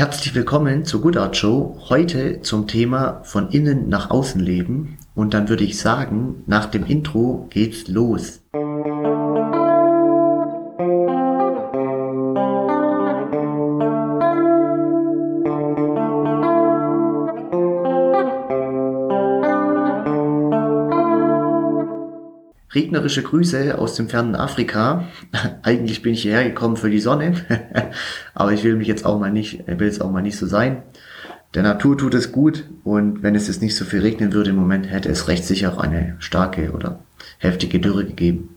Herzlich willkommen zur Good Art Show. Heute zum Thema von innen nach außen leben. Und dann würde ich sagen, nach dem Intro geht's los. Regnerische Grüße aus dem fernen Afrika. Eigentlich bin ich hierher gekommen für die Sonne, aber ich will mich jetzt auch mal nicht, will es auch mal nicht so sein. Der Natur tut es gut und wenn es jetzt nicht so viel regnen würde im Moment, hätte es recht sicher auch eine starke oder heftige Dürre gegeben.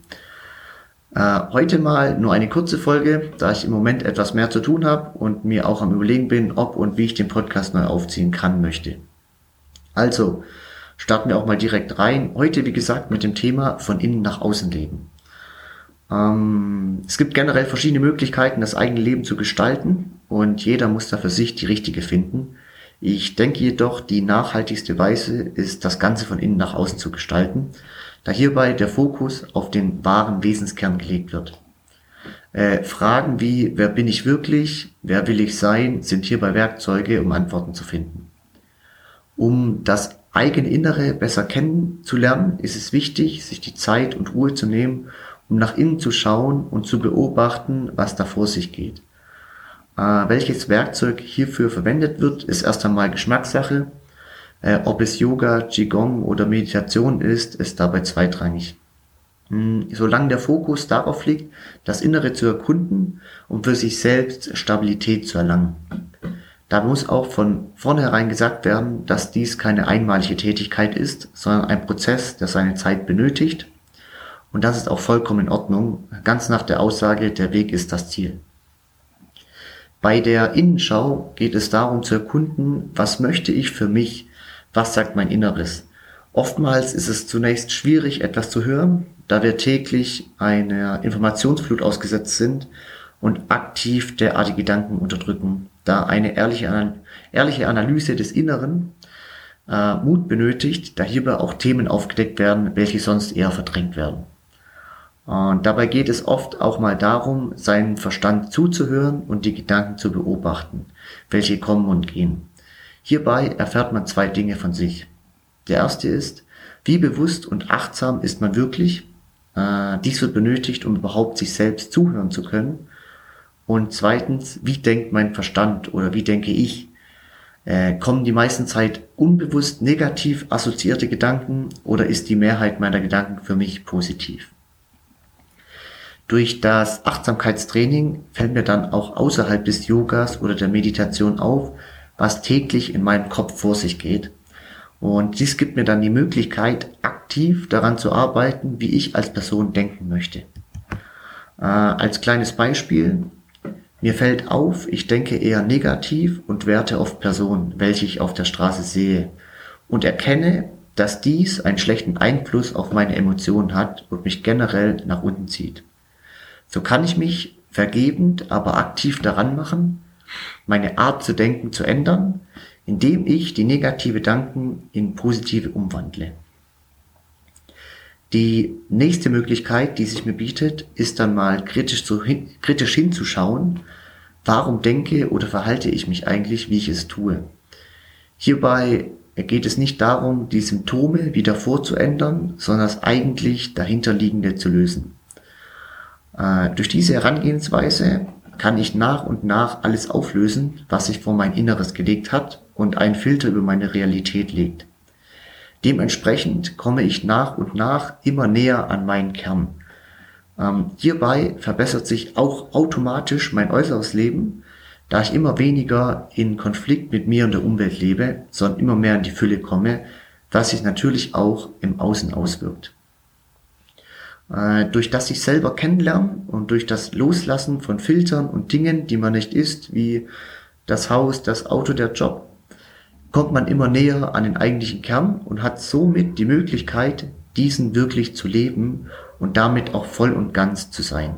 Äh, heute mal nur eine kurze Folge, da ich im Moment etwas mehr zu tun habe und mir auch am Überlegen bin, ob und wie ich den Podcast neu aufziehen kann möchte. Also, starten wir auch mal direkt rein. Heute, wie gesagt, mit dem Thema von innen nach außen leben. Ähm, es gibt generell verschiedene Möglichkeiten, das eigene Leben zu gestalten und jeder muss da für sich die richtige finden. Ich denke jedoch, die nachhaltigste Weise ist, das Ganze von innen nach außen zu gestalten, da hierbei der Fokus auf den wahren Wesenskern gelegt wird. Äh, Fragen wie, wer bin ich wirklich, wer will ich sein, sind hierbei Werkzeuge, um Antworten zu finden. Um das eigene Innere besser kennenzulernen, ist es wichtig, sich die Zeit und Ruhe zu nehmen, um nach innen zu schauen und zu beobachten, was da vor sich geht. Äh, welches Werkzeug hierfür verwendet wird, ist erst einmal Geschmackssache. Äh, ob es Yoga, Qigong oder Meditation ist, ist dabei zweitrangig. Hm, solange der Fokus darauf liegt, das Innere zu erkunden und um für sich selbst Stabilität zu erlangen. Da muss auch von vornherein gesagt werden, dass dies keine einmalige Tätigkeit ist, sondern ein Prozess, der seine Zeit benötigt. Und das ist auch vollkommen in Ordnung, ganz nach der Aussage, der Weg ist das Ziel. Bei der Innenschau geht es darum zu erkunden, was möchte ich für mich, was sagt mein Inneres. Oftmals ist es zunächst schwierig, etwas zu hören, da wir täglich einer Informationsflut ausgesetzt sind und aktiv derartige Gedanken unterdrücken da eine ehrliche, ehrliche Analyse des Inneren äh, Mut benötigt, da hierbei auch Themen aufgedeckt werden, welche sonst eher verdrängt werden. Und dabei geht es oft auch mal darum, seinen Verstand zuzuhören und die Gedanken zu beobachten, welche kommen und gehen. Hierbei erfährt man zwei Dinge von sich. Der erste ist, wie bewusst und achtsam ist man wirklich? Äh, dies wird benötigt, um überhaupt sich selbst zuhören zu können und zweitens, wie denkt mein Verstand oder wie denke ich? Äh, kommen die meisten Zeit unbewusst negativ assoziierte Gedanken oder ist die Mehrheit meiner Gedanken für mich positiv? Durch das Achtsamkeitstraining fällt mir dann auch außerhalb des Yogas oder der Meditation auf, was täglich in meinem Kopf vor sich geht. Und dies gibt mir dann die Möglichkeit, aktiv daran zu arbeiten, wie ich als Person denken möchte. Äh, als kleines Beispiel, mir fällt auf, ich denke eher negativ und werte oft Personen, welche ich auf der Straße sehe und erkenne, dass dies einen schlechten Einfluss auf meine Emotionen hat und mich generell nach unten zieht. So kann ich mich vergebend, aber aktiv daran machen, meine Art zu denken zu ändern, indem ich die negative Gedanken in positive umwandle. Die nächste Möglichkeit, die sich mir bietet, ist dann mal kritisch, zu, kritisch hinzuschauen, warum denke oder verhalte ich mich eigentlich, wie ich es tue. Hierbei geht es nicht darum, die Symptome wieder vorzuändern, sondern das eigentlich dahinterliegende zu lösen. Äh, durch diese Herangehensweise kann ich nach und nach alles auflösen, was sich vor mein Inneres gelegt hat und einen Filter über meine Realität legt. Dementsprechend komme ich nach und nach immer näher an meinen Kern. Ähm, hierbei verbessert sich auch automatisch mein äußeres Leben, da ich immer weniger in Konflikt mit mir und der Umwelt lebe, sondern immer mehr in die Fülle komme, was sich natürlich auch im Außen auswirkt. Äh, durch das sich selber kennenlernen und durch das Loslassen von Filtern und Dingen, die man nicht ist, wie das Haus, das Auto, der Job, kommt man immer näher an den eigentlichen Kern und hat somit die Möglichkeit, diesen wirklich zu leben und damit auch voll und ganz zu sein.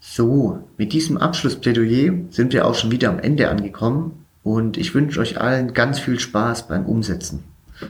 So, mit diesem Abschlussplädoyer sind wir auch schon wieder am Ende angekommen und ich wünsche euch allen ganz viel Spaß beim Umsetzen.